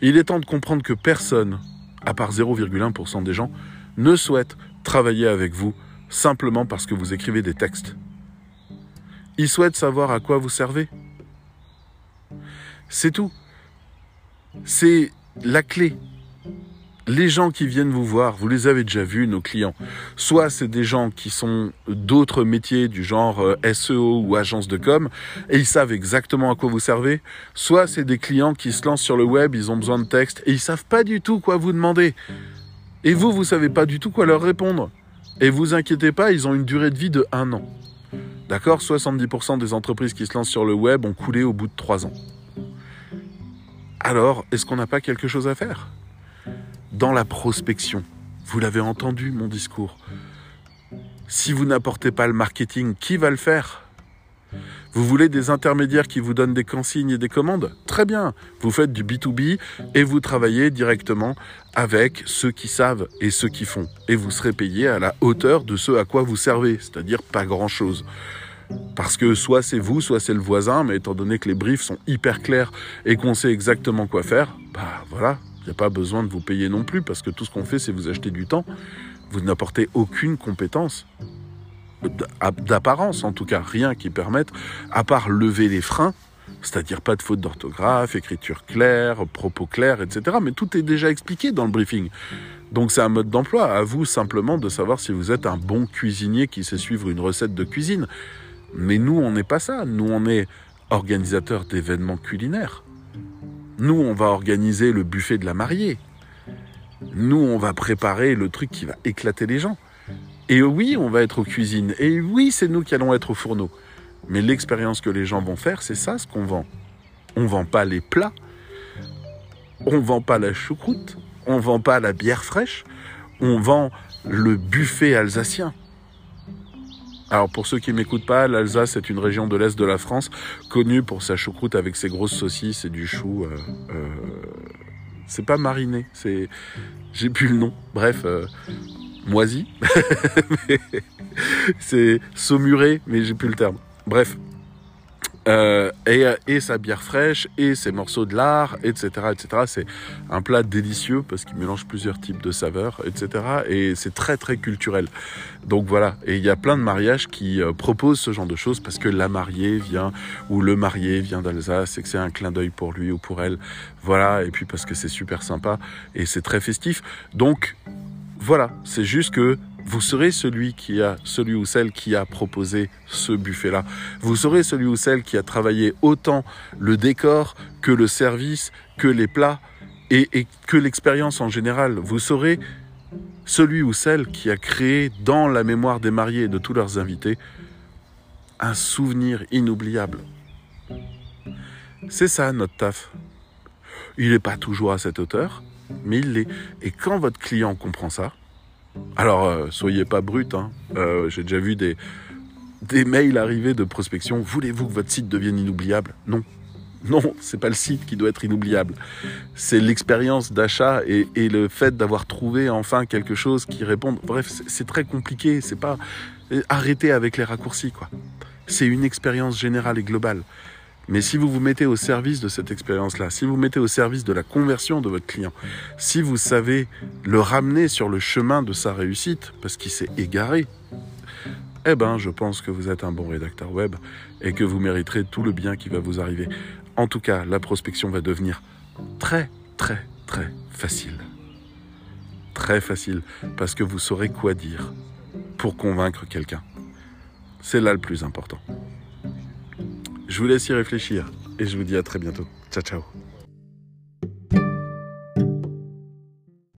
Il est temps de comprendre que personne, à part 0,1% des gens, ne souhaite travailler avec vous simplement parce que vous écrivez des textes. Ils souhaitent savoir à quoi vous servez. C'est tout. C'est la clé les gens qui viennent vous voir, vous les avez déjà vus, nos clients. Soit c'est des gens qui sont d'autres métiers du genre euh, SEO ou agence de com et ils savent exactement à quoi vous servez. Soit c'est des clients qui se lancent sur le web, ils ont besoin de texte et ils savent pas du tout quoi vous demander. Et vous, vous savez pas du tout quoi leur répondre. Et vous inquiétez pas, ils ont une durée de vie de un an. D'accord? 70% des entreprises qui se lancent sur le web ont coulé au bout de trois ans. Alors, est-ce qu'on n'a pas quelque chose à faire? Dans la prospection. Vous l'avez entendu, mon discours. Si vous n'apportez pas le marketing, qui va le faire? Vous voulez des intermédiaires qui vous donnent des consignes et des commandes? Très bien, vous faites du B2B et vous travaillez directement avec ceux qui savent et ceux qui font. Et vous serez payé à la hauteur de ce à quoi vous servez, c'est-à-dire pas grand-chose. Parce que soit c'est vous, soit c'est le voisin, mais étant donné que les briefs sont hyper clairs et qu'on sait exactement quoi faire, bah voilà, il n'y a pas besoin de vous payer non plus parce que tout ce qu'on fait, c'est vous acheter du temps. Vous n'apportez aucune compétence, d'apparence en tout cas, rien qui permette, à part lever les freins, c'est-à-dire pas de faute d'orthographe, écriture claire, propos clairs, etc. Mais tout est déjà expliqué dans le briefing. Donc c'est un mode d'emploi. À vous simplement de savoir si vous êtes un bon cuisinier qui sait suivre une recette de cuisine. Mais nous, on n'est pas ça. Nous, on est organisateur d'événements culinaires. Nous, on va organiser le buffet de la mariée. Nous, on va préparer le truc qui va éclater les gens. Et oui, on va être aux cuisines. Et oui, c'est nous qui allons être au fourneau. Mais l'expérience que les gens vont faire, c'est ça ce qu'on vend. On vend pas les plats. On vend pas la choucroute. On vend pas la bière fraîche. On vend le buffet alsacien. Alors pour ceux qui m'écoutent pas, l'Alsace est une région de l'est de la France connue pour sa choucroute avec ses grosses saucisses et du chou. Euh, euh, c'est pas mariné, c'est j'ai plus le nom. Bref, euh, moisi. *laughs* c'est saumuré, mais j'ai plus le terme. Bref, Euh, et, et, sa bière fraîche et ses morceaux de lard, etc., etc. C'est un plat délicieux parce qu'il mélange plusieurs types de saveurs, etc. Et c'est très très culturel. Donc voilà. Et il y a plein de mariages qui euh, proposent ce genre de choses parce que la mariée vient ou le marié vient d'Alsace et que c'est un clin d'œil pour lui ou pour elle. Voilà. Et puis parce que c'est super sympa et c'est très festif. Donc voilà. C'est juste que vous serez celui qui a, celui ou celle qui a proposé ce buffet-là. Vous serez celui ou celle qui a travaillé autant le décor que le service, que les plats et, et que l'expérience en général. Vous serez celui ou celle qui a créé dans la mémoire des mariés et de tous leurs invités un souvenir inoubliable. C'est ça notre taf. Il n'est pas toujours à cette hauteur, mais il l'est. Et quand votre client comprend ça, alors, euh, soyez pas brut. Hein. Euh, J'ai déjà vu des, des mails arriver de prospection. Voulez-vous que votre site devienne inoubliable? Non. Non, c'est pas le site qui doit être inoubliable. C'est l'expérience d'achat et, le fait d'avoir trouvé enfin quelque chose qui réponde. Bref, c'est très compliqué. C'est pas arrêter avec les raccourcis, quoi. C'est une expérience générale et globale. Mais si vous vous mettez au service de cette expérience-là, si vous mettez au service de la conversion de votre client, si vous savez le ramener sur le chemin de sa réussite, parce qu'il s'est égaré, eh ben, je pense que vous êtes un bon rédacteur web et que vous mériterez tout le bien qui va vous arriver. En tout cas, la prospection va devenir très, très, très facile. Très facile, parce que vous saurez quoi dire pour convaincre quelqu'un. C'est là le plus important. Je vous laisse y réfléchir et je vous dis à très bientôt. Ciao ciao